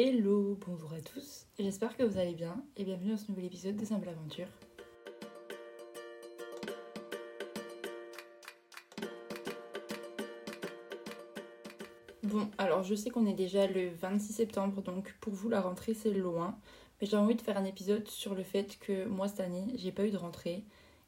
Hello, bonjour à tous, j'espère que vous allez bien et bienvenue dans ce nouvel épisode de Simple Aventure. Bon, alors je sais qu'on est déjà le 26 septembre, donc pour vous la rentrée c'est loin, mais j'ai envie de faire un épisode sur le fait que moi cette année j'ai pas eu de rentrée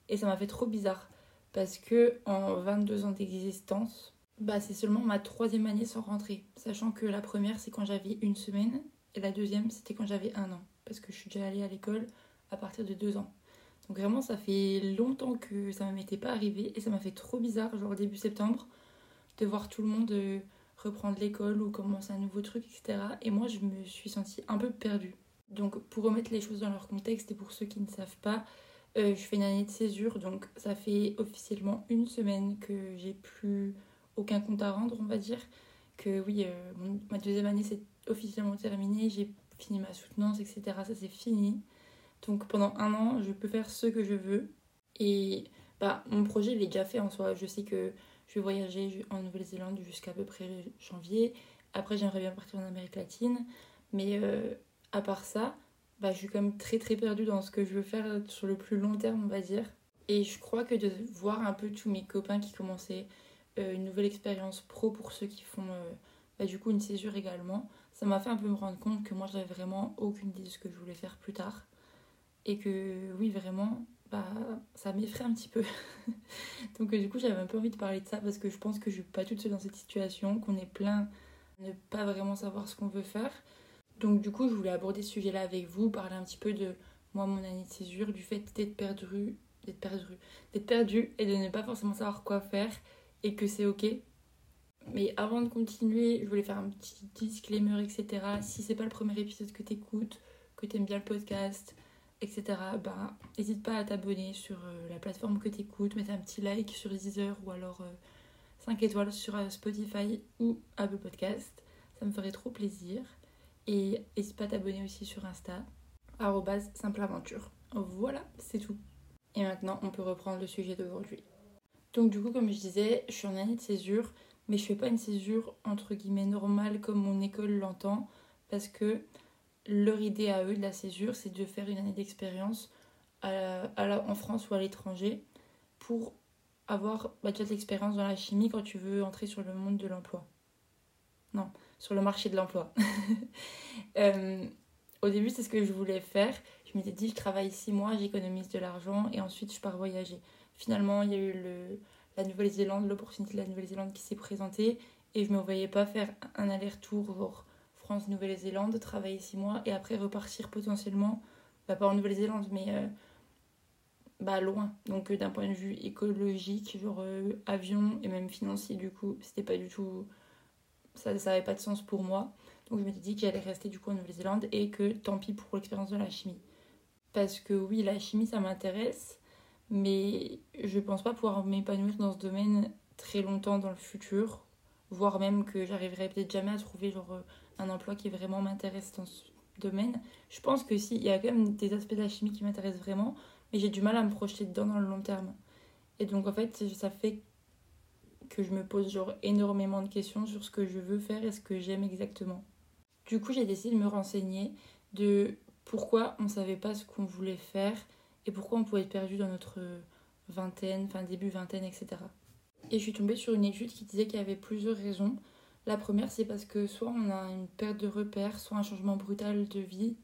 et ça m'a fait trop bizarre parce que en 22 ans d'existence, bah, c'est seulement ma troisième année sans rentrer. Sachant que la première, c'est quand j'avais une semaine. Et la deuxième, c'était quand j'avais un an. Parce que je suis déjà allée à l'école à partir de deux ans. Donc vraiment, ça fait longtemps que ça ne m'était pas arrivé. Et ça m'a fait trop bizarre, genre début septembre, de voir tout le monde euh, reprendre l'école ou commencer un nouveau truc, etc. Et moi, je me suis sentie un peu perdue. Donc pour remettre les choses dans leur contexte et pour ceux qui ne savent pas, euh, je fais une année de césure. Donc ça fait officiellement une semaine que j'ai plus aucun compte à rendre, on va dire. Que oui, euh, ma deuxième année c'est officiellement terminée, j'ai fini ma soutenance, etc. Ça c'est fini. Donc pendant un an, je peux faire ce que je veux. Et bah, mon projet il est déjà fait en soi. Je sais que je vais voyager en Nouvelle-Zélande jusqu'à peu près janvier. Après, j'aimerais bien partir en Amérique latine. Mais euh, à part ça, bah, je suis quand même très très perdue dans ce que je veux faire sur le plus long terme, on va dire. Et je crois que de voir un peu tous mes copains qui commençaient une nouvelle expérience pro pour ceux qui font euh, bah, du coup une césure également. Ça m'a fait un peu me rendre compte que moi j'avais vraiment aucune idée de ce que je voulais faire plus tard. Et que oui vraiment bah, ça m'effraie un petit peu. Donc euh, du coup j'avais un peu envie de parler de ça parce que je pense que je suis pas toute seule dans cette situation, qu'on est plein de ne pas vraiment savoir ce qu'on veut faire. Donc du coup je voulais aborder ce sujet là avec vous, parler un petit peu de moi mon année de césure, du fait d'être perdu, d'être perdu, d'être perdu et de ne pas forcément savoir quoi faire et que c'est ok. Mais avant de continuer, je voulais faire un petit disclaimer, etc. Si c'est pas le premier épisode que t'écoutes, que t'aimes bien le podcast, etc., bah n'hésite pas à t'abonner sur euh, la plateforme que t'écoutes, mettre un petit like sur Deezer ou alors 5 euh, étoiles sur euh, Spotify ou Apple Podcast. Ça me ferait trop plaisir. Et n'hésite pas à t'abonner aussi sur Insta, simple aventure. Voilà, c'est tout. Et maintenant, on peut reprendre le sujet d'aujourd'hui. Donc du coup, comme je disais, je suis en année de césure, mais je fais pas une césure entre guillemets normale comme mon école l'entend, parce que leur idée à eux de la césure, c'est de faire une année d'expérience en France ou à l'étranger pour avoir bah, déjà de l'expérience dans la chimie quand tu veux entrer sur le monde de l'emploi. Non, sur le marché de l'emploi. Euh, au début, c'est ce que je voulais faire. Je m'étais dit, je travaille six mois, j'économise de l'argent et ensuite je pars voyager. Finalement, il y a eu la Nouvelle-Zélande, l'opportunité de la Nouvelle-Zélande qui s'est présentée et je ne me voyais pas faire un aller-retour France-Nouvelle-Zélande, travailler six mois et après repartir potentiellement, bah, pas en Nouvelle-Zélande, mais euh, bah, loin. Donc euh, d'un point de vue écologique, genre euh, avion et même financier, du coup, c'était pas du tout. Ça n'avait pas de sens pour moi. Donc je m'étais dit que j'allais rester du coup en Nouvelle-Zélande et que tant pis pour l'expérience de la chimie. Parce que oui, la chimie ça m'intéresse, mais je pense pas pouvoir m'épanouir dans ce domaine très longtemps dans le futur, voire même que j'arriverai peut-être jamais à trouver genre euh, un emploi qui vraiment m'intéresse dans ce domaine. Je pense que si, il y a quand même des aspects de la chimie qui m'intéressent vraiment, mais j'ai du mal à me projeter dedans dans le long terme. Et donc en fait, ça fait que je me pose genre énormément de questions sur ce que je veux faire et ce que j'aime exactement. Du coup, j'ai décidé de me renseigner de pourquoi on savait pas ce qu'on voulait faire et pourquoi on pouvait être perdu dans notre vingtaine, enfin début vingtaine, etc. Et je suis tombée sur une étude qui disait qu'il y avait plusieurs raisons. La première, c'est parce que soit on a une perte de repères, soit un changement brutal de vie,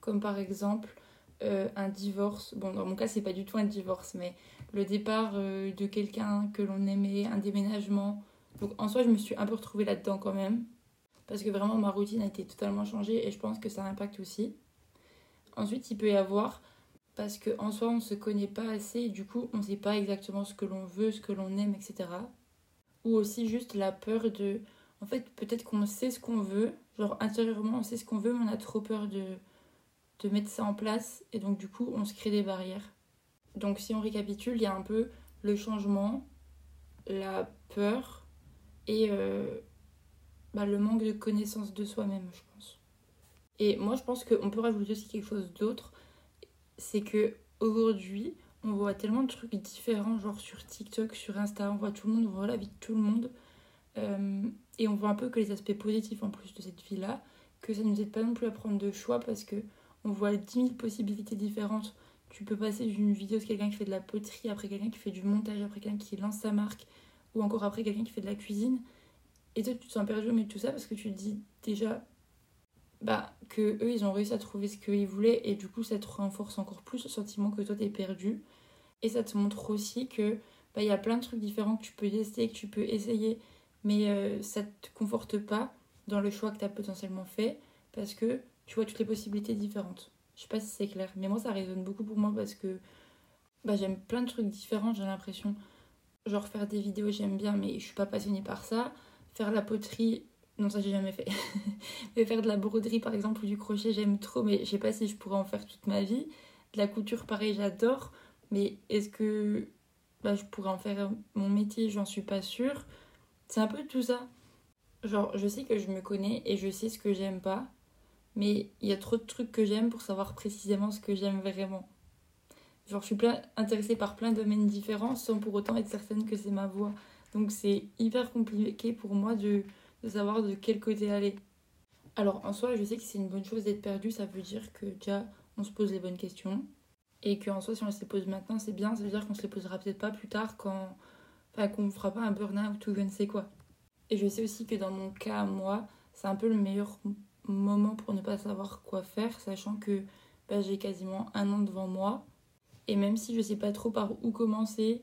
comme par exemple euh, un divorce. Bon, dans mon cas, c'est pas du tout un divorce, mais le départ euh, de quelqu'un que l'on aimait, un déménagement. Donc en soi, je me suis un peu retrouvée là-dedans quand même, parce que vraiment ma routine a été totalement changée et je pense que ça impacte aussi. Ensuite, il peut y avoir parce qu'en soi on se connaît pas assez et du coup on sait pas exactement ce que l'on veut, ce que l'on aime, etc. Ou aussi juste la peur de... En fait peut-être qu'on sait ce qu'on veut, genre intérieurement on sait ce qu'on veut mais on a trop peur de, de mettre ça en place et donc du coup on se crée des barrières. Donc si on récapitule, il y a un peu le changement, la peur et euh, bah, le manque de connaissance de soi-même je pense. Et moi je pense qu'on peut rajouter aussi quelque chose d'autre c'est que aujourd'hui, on voit tellement de trucs différents, genre sur TikTok, sur Insta, on voit tout le monde, on voit la vie de tout le monde. Euh, et on voit un peu que les aspects positifs en plus de cette vie-là. que ça nous aide pas non plus à prendre de choix parce que on voit 10 000 possibilités différentes. Tu peux passer d'une vidéo de quelqu'un qui fait de la poterie, après quelqu'un qui fait du montage, après quelqu'un qui lance sa marque, ou encore après quelqu'un qui fait de la cuisine. Et toi, tu te sens perdu au milieu de tout ça parce que tu te dis déjà bah, que eux, ils ont réussi à trouver ce qu'ils voulaient et du coup, ça te renforce encore plus le sentiment que toi, t'es perdu. Et ça te montre aussi que bah, il y a plein de trucs différents que tu peux tester, que tu peux essayer, mais euh, ça te conforte pas dans le choix que tu as potentiellement fait parce que tu vois toutes les possibilités différentes. Je sais pas si c'est clair, mais moi ça résonne beaucoup pour moi parce que bah, j'aime plein de trucs différents, j'ai l'impression. Genre faire des vidéos, j'aime bien, mais je suis pas passionnée par ça. Faire la poterie, non, ça j'ai jamais fait. mais faire de la broderie par exemple ou du crochet, j'aime trop, mais je sais pas si je pourrais en faire toute ma vie. De la couture, pareil, j'adore, mais est-ce que bah, je pourrais en faire mon métier? J'en suis pas sûre. C'est un peu tout ça. Genre, je sais que je me connais et je sais ce que j'aime pas, mais il y a trop de trucs que j'aime pour savoir précisément ce que j'aime vraiment. Genre, je suis plein, intéressée par plein de domaines différents sans pour autant être certaine que c'est ma voie. Donc, c'est hyper compliqué pour moi de, de savoir de quel côté aller. Alors, en soi, je sais que c'est une bonne chose d'être perdu, ça veut dire que déjà, on se pose les bonnes questions. Et qu'en soi, si on se les pose maintenant, c'est bien, ça veut dire qu'on se les posera peut-être pas plus tard quand. Enfin, qu'on fera pas un burn-out ou je ne sais quoi. Et je sais aussi que dans mon cas, moi, c'est un peu le meilleur moment pour ne pas savoir quoi faire, sachant que bah, j'ai quasiment un an devant moi. Et même si je sais pas trop par où commencer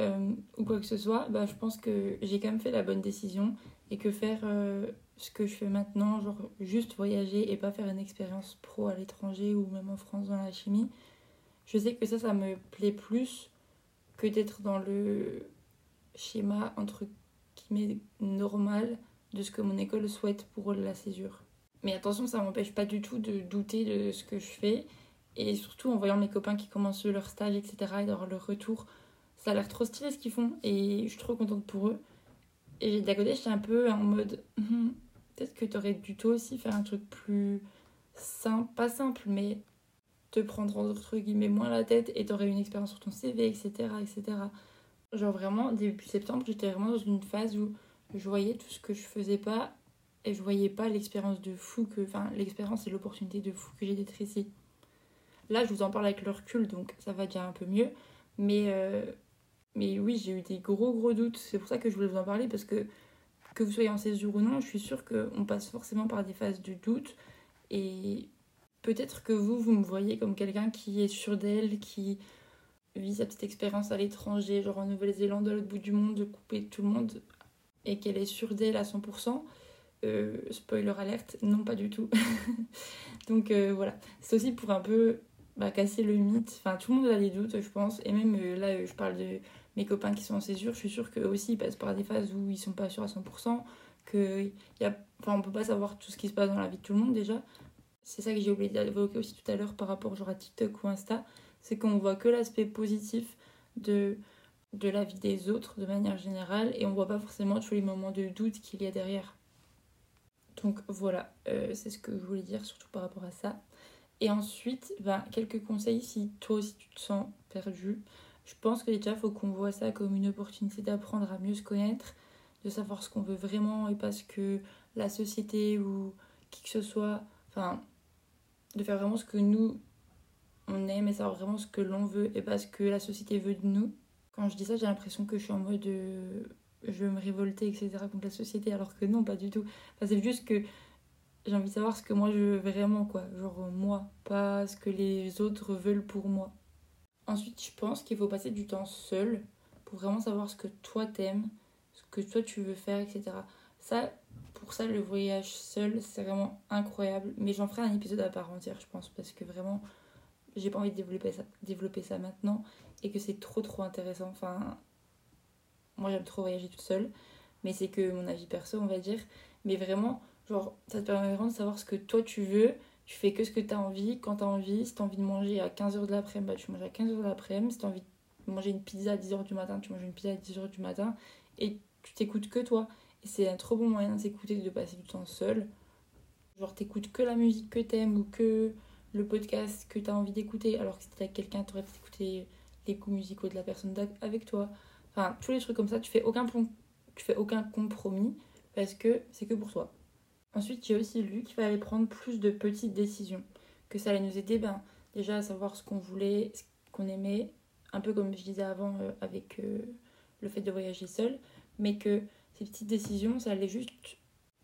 euh, ou quoi que ce soit, bah, je pense que j'ai quand même fait la bonne décision et que faire euh, ce que je fais maintenant, genre juste voyager et pas faire une expérience pro à l'étranger ou même en France dans la chimie, je sais que ça, ça me plaît plus que d'être dans le schéma entre m'est normal de ce que mon école souhaite pour la césure. Mais attention, ça m'empêche pas du tout de douter de ce que je fais. Et surtout en voyant mes copains qui commencent leur stage, etc., et d'avoir leur retour, ça a l'air trop stylé ce qu'ils font. Et je suis trop contente pour eux. Et d'un côté, j'étais un peu en mode, hum, peut-être que t'aurais dû toi aussi faire un truc plus simple, pas simple, mais te prendre entre guillemets moins la tête et t'aurais une expérience sur ton CV, etc., etc. Genre vraiment, début septembre, j'étais vraiment dans une phase où je voyais tout ce que je faisais pas et je voyais pas l'expérience de fou que. Enfin, l'expérience et l'opportunité de fou que j'ai d'être ici. Là, je vous en parle avec le recul, donc ça va déjà un peu mieux. Mais, euh, mais oui, j'ai eu des gros gros doutes. C'est pour ça que je voulais vous en parler parce que que vous soyez en césure ou non, je suis sûre qu'on passe forcément par des phases de doute. Et peut-être que vous, vous me voyez comme quelqu'un qui est sûr d'elle, qui vit sa petite expérience à l'étranger, genre en Nouvelle-Zélande, à l'autre bout du monde, de couper tout le monde, et qu'elle est sûre d'elle à 100%, euh, spoiler alerte, non pas du tout. Donc euh, voilà, c'est aussi pour un peu bah, casser le mythe. Enfin, tout le monde a des doutes, je pense, et même euh, là, je parle de mes copains qui sont en césure, je suis sûre qu'eux aussi ils passent par des phases où ils sont pas sûrs à 100%, que y a... enfin, on peut pas savoir tout ce qui se passe dans la vie de tout le monde déjà. C'est ça que j'ai oublié d'évoquer aussi tout à l'heure par rapport genre à TikTok ou Insta c'est qu'on voit que l'aspect positif de, de la vie des autres de manière générale et on voit pas forcément tous les moments de doute qu'il y a derrière. Donc voilà, euh, c'est ce que je voulais dire surtout par rapport à ça. Et ensuite, ben, quelques conseils si toi aussi tu te sens perdu. Je pense que déjà, il faut qu'on voit ça comme une opportunité d'apprendre à mieux se connaître, de savoir ce qu'on veut vraiment et pas ce que la société ou qui que ce soit, enfin, de faire vraiment ce que nous, on aime et savoir vraiment ce que l'on veut et pas ce que la société veut de nous. Quand je dis ça, j'ai l'impression que je suis en mode euh, je veux me révolter, etc. contre la société, alors que non, pas du tout. c'est juste que j'ai envie de savoir ce que moi je veux vraiment, quoi. Genre moi, pas ce que les autres veulent pour moi. Ensuite, je pense qu'il faut passer du temps seul pour vraiment savoir ce que toi t'aimes, ce que toi tu veux faire, etc. Ça, pour ça, le voyage seul, c'est vraiment incroyable. Mais j'en ferai un épisode à part entière, je pense, parce que vraiment, j'ai pas envie de développer ça, développer ça maintenant et que c'est trop trop intéressant. Enfin, moi j'aime trop voyager toute seule, mais c'est que mon avis perso, on va dire. Mais vraiment, genre, ça te permet vraiment de savoir ce que toi tu veux. Tu fais que ce que tu as envie, quand tu as envie. Si tu as envie de manger à 15h de l'après-midi, bah, tu manges à 15h de l'après-midi. Si tu as envie de manger une pizza à 10h du matin, tu manges une pizza à 10h du matin. Et tu t'écoutes que toi. Et c'est un trop bon moyen de s'écouter, de passer du temps seul. Genre, t'écoutes que la musique que t'aimes ou que le podcast que tu as envie d'écouter, alors que si tu avec quelqu'un, tu aurais pu écouter les coups musicaux de la personne avec toi. Enfin, tous les trucs comme ça, tu fais aucun, tu fais aucun compromis parce que c'est que pour toi. Ensuite, j'ai aussi lu qu'il fallait prendre plus de petites décisions, que ça allait nous aider ben, déjà à savoir ce qu'on voulait, ce qu'on aimait, un peu comme je disais avant euh, avec euh, le fait de voyager seul, mais que ces petites décisions, ça allait juste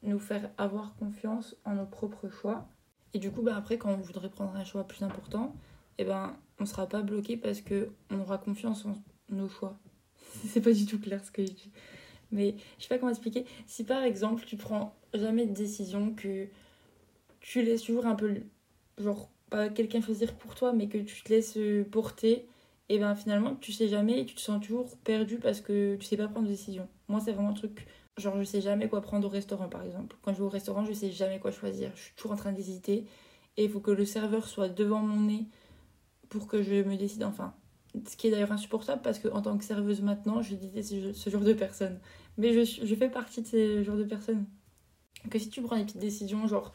nous faire avoir confiance en nos propres choix. Et du coup, ben, après, quand on voudrait prendre un choix plus important, eh ben, on ne sera pas bloqué parce qu'on aura confiance en nos choix. C'est pas du tout clair ce que je dis. Mais je sais pas comment expliquer. Si par exemple, tu prends jamais de décision, que tu laisses toujours un peu, genre, pas quelqu'un choisir pour toi, mais que tu te laisses porter, et ben finalement, tu sais jamais et tu te sens toujours perdu parce que tu sais pas prendre de décision. Moi, c'est vraiment un truc. Genre, je sais jamais quoi prendre au restaurant, par exemple. Quand je vais au restaurant, je sais jamais quoi choisir. Je suis toujours en train d'hésiter. Et il faut que le serveur soit devant mon nez pour que je me décide enfin. Ce qui est d'ailleurs insupportable parce que en tant que serveuse maintenant, je déteste ce genre de personnes. Mais je, je fais partie de ces genres de personnes. Que si tu prends des petites décisions, genre,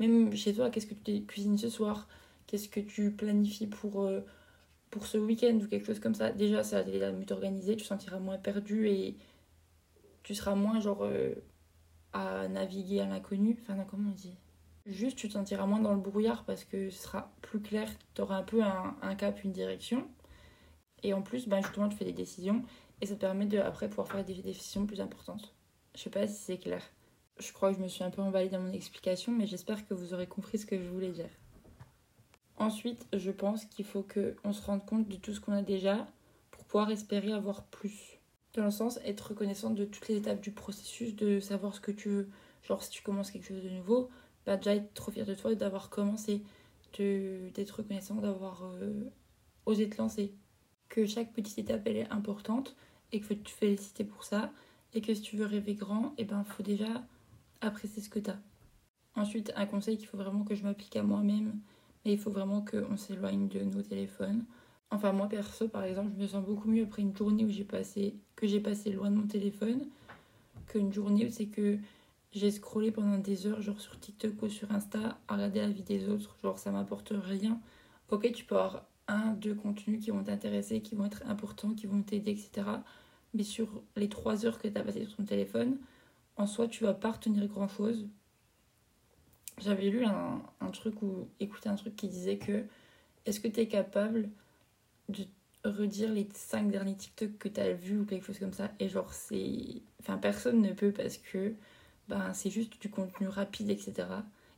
même chez toi, qu'est-ce que tu cuisines ce soir? Qu'est-ce que tu planifies pour, euh, pour ce week-end ou quelque chose comme ça? Déjà, ça va mieux t'organiser, tu te sentiras moins perdu et tu seras moins, genre, euh, à naviguer à l'inconnu. Enfin, comment on dit? Juste, tu te sentiras moins dans le brouillard parce que ce sera plus clair, tu auras un peu un, un, cap, une direction. Et en plus, ben, justement, tu fais des décisions et ça te permet de, après, pouvoir faire des décisions plus importantes. Je sais pas si c'est clair. Je crois que je me suis un peu emballée dans mon explication, mais j'espère que vous aurez compris ce que je voulais dire. Ensuite, je pense qu'il faut qu'on se rende compte de tout ce qu'on a déjà pour pouvoir espérer avoir plus. Dans le sens, être reconnaissant de toutes les étapes du processus, de savoir ce que tu veux. Genre, si tu commences quelque chose de nouveau, bah déjà être trop fier de toi d'avoir commencé, d'être reconnaissant d'avoir euh, osé te lancer. Que chaque petite étape, elle est importante et qu'il faut te féliciter pour ça. Et que si tu veux rêver grand, et eh ben faut déjà apprécier ce que tu as. Ensuite, un conseil qu'il faut vraiment que je m'applique à moi-même, mais il faut vraiment qu'on s'éloigne de nos téléphones. Enfin, moi perso, par exemple, je me sens beaucoup mieux après une journée où j'ai passé, que j'ai passé loin de mon téléphone qu'une journée où c'est que j'ai scrollé pendant des heures, genre sur TikTok ou sur Insta, à regarder la vie des autres. Genre, ça m'apporte rien. Ok, tu peux avoir un, deux contenus qui vont t'intéresser, qui vont être importants, qui vont t'aider, etc. Mais sur les trois heures que tu as passées sur ton téléphone, en soi, tu vas pas retenir grand chose. J'avais lu un, truc ou écouté un truc qui disait que est-ce que tu es capable de redire les cinq derniers TikTok que tu as vus ou quelque chose comme ça? Et genre, c'est. Enfin, personne ne peut parce que ben, c'est juste du contenu rapide, etc.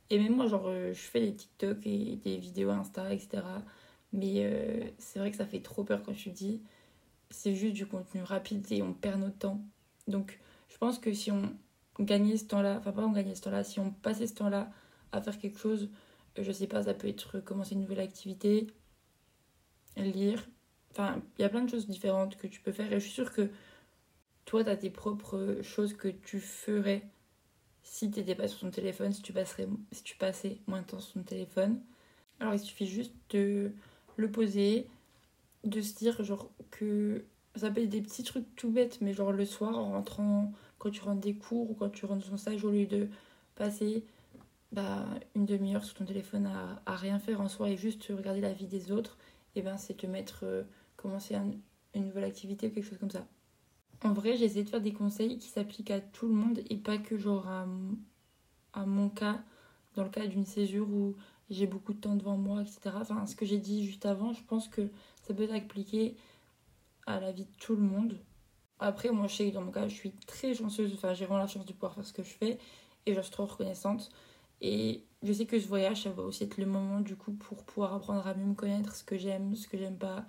Et même moi, genre, euh, je fais des TikTok et des vidéos Insta, etc. Mais euh, c'est vrai que ça fait trop peur quand tu dis c'est juste du contenu rapide et on perd notre temps. Donc, je pense que si on gagnait ce temps-là, enfin, pas on gagnait ce temps-là, si on passait ce temps-là à faire quelque chose, euh, je sais pas, ça peut être commencer une nouvelle activité, lire. Enfin, il y a plein de choses différentes que tu peux faire et je suis sûre que toi, tu as tes propres choses que tu ferais si tu n'étais pas sur ton téléphone, si tu, passerais, si tu passais moins de temps sur ton téléphone. Alors il suffit juste de le poser, de se dire genre que ça peut être des petits trucs tout bêtes, mais genre le soir en rentrant, quand tu rentres des cours ou quand tu rentres ton stage, au lieu de passer bah, une demi-heure sur ton téléphone à, à, rien faire en soi et juste regarder la vie des autres, et eh ben c'est te mettre, euh, commencer une nouvelle activité ou quelque chose comme ça. En vrai, j'ai essayé de faire des conseils qui s'appliquent à tout le monde et pas que genre à, à mon cas, dans le cas d'une césure où j'ai beaucoup de temps devant moi, etc. Enfin, ce que j'ai dit juste avant, je pense que ça peut s'appliquer à la vie de tout le monde. Après, moi, je sais que dans mon cas, je suis très chanceuse. Enfin, j'ai vraiment la chance de pouvoir faire ce que je fais et je suis trop reconnaissante. Et je sais que ce voyage, ça va aussi être le moment du coup pour pouvoir apprendre à mieux me connaître, ce que j'aime, ce que j'aime pas,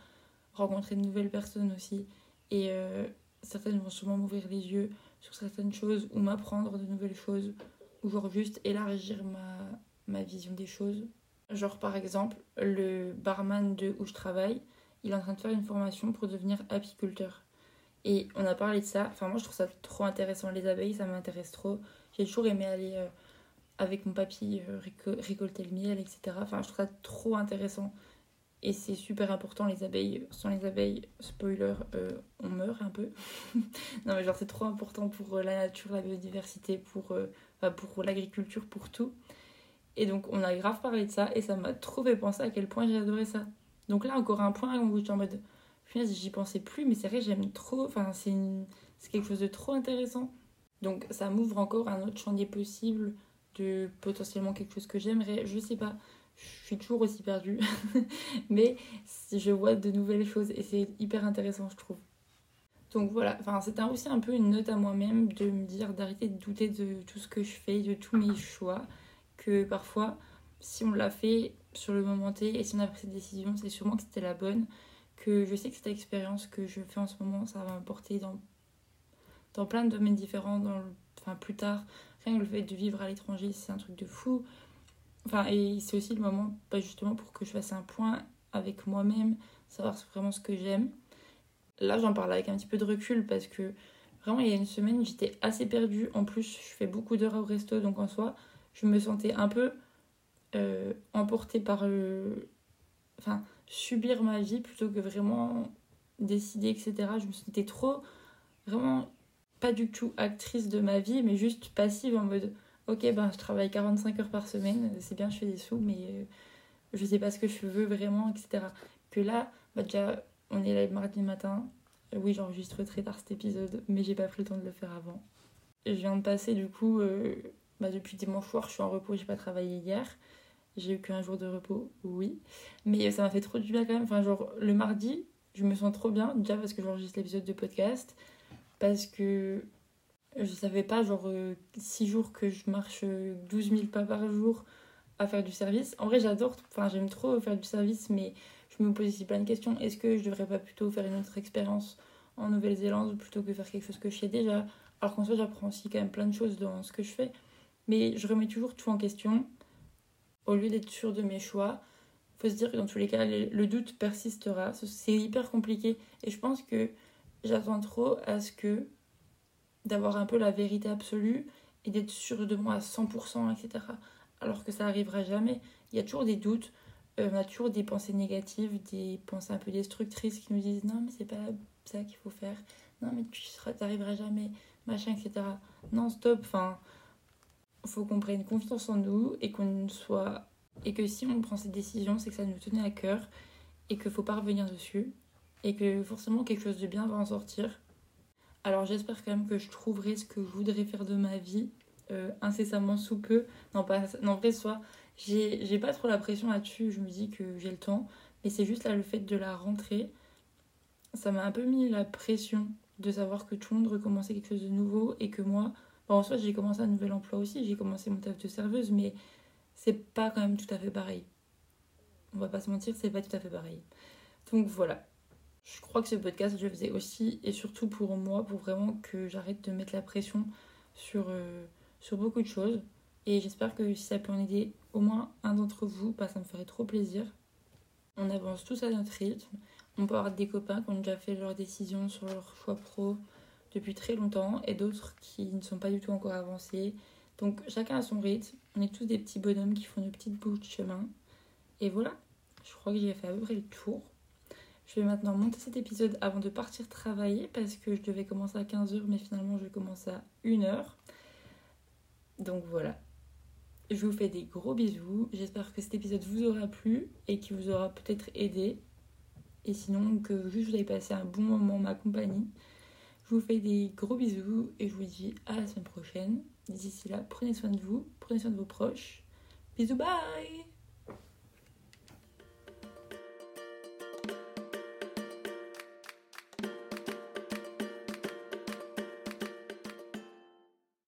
rencontrer de nouvelles personnes aussi. Et euh, certaines vont sûrement m'ouvrir les yeux sur certaines choses ou m'apprendre de nouvelles choses ou genre juste élargir ma, ma vision des choses. Genre par exemple, le barman de où je travaille, il est en train de faire une formation pour devenir apiculteur. Et on a parlé de ça. Enfin, moi, je trouve ça trop intéressant. Les abeilles, ça m'intéresse trop. J'ai toujours aimé aller euh, avec mon papy euh, récolter le miel, etc. Enfin, je trouve ça trop intéressant. Et c'est super important, les abeilles. Sans les abeilles, spoiler, euh, on meurt un peu. non, mais genre, c'est trop important pour la nature, la biodiversité, pour, pour l'agriculture, pour tout. Et donc, on a grave parlé de ça et ça m'a trop fait penser à quel point j'ai adoré ça. Donc là, encore un point où j'étais en mode, j'y pensais plus, mais c'est vrai, j'aime trop. Enfin, c'est une... quelque chose de trop intéressant. Donc, ça m'ouvre encore un autre chantier possible de potentiellement quelque chose que j'aimerais. Je sais pas, je suis toujours aussi perdue. Mais je vois de nouvelles choses et c'est hyper intéressant, je trouve. Donc voilà, enfin, c'était aussi un peu une note à moi-même de me dire d'arrêter de douter de tout ce que je fais, de tous mes choix. Que parfois, si on l'a fait sur le moment T et si on a pris cette décision, c'est sûrement que c'était la bonne. Que je sais que cette expérience que je fais en ce moment, ça va m'apporter dans, dans plein de domaines différents, dans enfin plus tard. Rien que le fait de vivre à l'étranger, c'est un truc de fou. Enfin, et c'est aussi le moment, pas justement, pour que je fasse un point avec moi-même, savoir vraiment ce que j'aime. Là, j'en parle avec un petit peu de recul parce que vraiment, il y a une semaine, j'étais assez perdue. En plus, je fais beaucoup d'heures au resto, donc en soi, je me sentais un peu euh, emportée par le. Enfin, subir ma vie plutôt que vraiment décider, etc. Je me sentais trop, vraiment pas du tout actrice de ma vie, mais juste passive en mode ok, ben je travaille 45 heures par semaine, c'est bien, je fais des sous, mais euh, je sais pas ce que je veux vraiment, etc. Que là, bah déjà, on est là le mardi matin. Oui, j'enregistre très tard cet épisode, mais j'ai pas pris le temps de le faire avant. Je viens de passer, du coup, euh, bah, depuis dimanche soir, je suis en repos, j'ai pas travaillé hier. J'ai eu qu'un jour de repos, oui. Mais ça m'a fait trop du bien quand même. Enfin, genre, le mardi, je me sens trop bien, déjà parce que j'enregistre l'épisode de podcast, parce que je savais pas, genre, 6 euh, jours que je marche 12 euh, 000 pas par jour à faire du service. En vrai, j'adore, enfin, j'aime trop faire du service, mais je me pose ici plein de questions. Est-ce que je devrais pas plutôt faire une autre expérience en Nouvelle-Zélande plutôt que faire quelque chose que je sais déjà? Alors qu'en soi, j'apprends aussi quand même plein de choses dans ce que je fais. Mais je remets toujours tout en question au lieu d'être sûr de mes choix. faut se dire que dans tous les cas, le doute persistera. C'est hyper compliqué. Et je pense que j'attends trop à ce que d'avoir un peu la vérité absolue et d'être sûr de moi à 100%, etc. Alors que ça arrivera jamais. Il y a toujours des doutes, euh, on a toujours des pensées négatives, des pensées un peu destructrices qui nous disent non, mais c'est pas ça qu'il faut faire, non, mais tu n'arriveras jamais, machin, etc. Non, stop, enfin, faut qu'on prenne confiance en nous et qu'on soit. Et que si on prend cette décision, c'est que ça nous tenait à cœur et qu'il faut pas revenir dessus et que forcément quelque chose de bien va en sortir alors j'espère quand même que je trouverai ce que je voudrais faire de ma vie euh, incessamment sous peu. Non, pas, non, vrai, soit j'ai pas trop la pression là-dessus, je me dis que j'ai le temps, mais c'est juste là le fait de la rentrée, ça m'a un peu mis la pression de savoir que tout le monde recommençait quelque chose de nouveau et que moi, en soi j'ai commencé un nouvel emploi aussi, j'ai commencé mon taf de serveuse, mais c'est pas quand même tout à fait pareil. On va pas se mentir, c'est pas tout à fait pareil. Donc voilà, je crois que ce podcast, je le faisais aussi et surtout pour moi, pour vraiment que j'arrête de mettre la pression sur, euh, sur beaucoup de choses. Et j'espère que si ça peut en aider au moins un d'entre vous, bah, ça me ferait trop plaisir. On avance tous à notre rythme. On peut avoir des copains qui ont déjà fait leurs décisions sur leur choix pro depuis très longtemps et d'autres qui ne sont pas du tout encore avancés. Donc chacun a son rythme. On est tous des petits bonhommes qui font de petites bouches de chemin. Et voilà, je crois que j'ai fait à peu près le tour. Je vais maintenant monter cet épisode avant de partir travailler parce que je devais commencer à 15h mais finalement je commence à 1h. Donc voilà. Je vous fais des gros bisous. J'espère que cet épisode vous aura plu et qu'il vous aura peut-être aidé. Et sinon que juste vous avez passé un bon moment en ma compagnie. Je vous fais des gros bisous et je vous dis à la semaine prochaine. D'ici là, prenez soin de vous, prenez soin de vos proches. Bisous, bye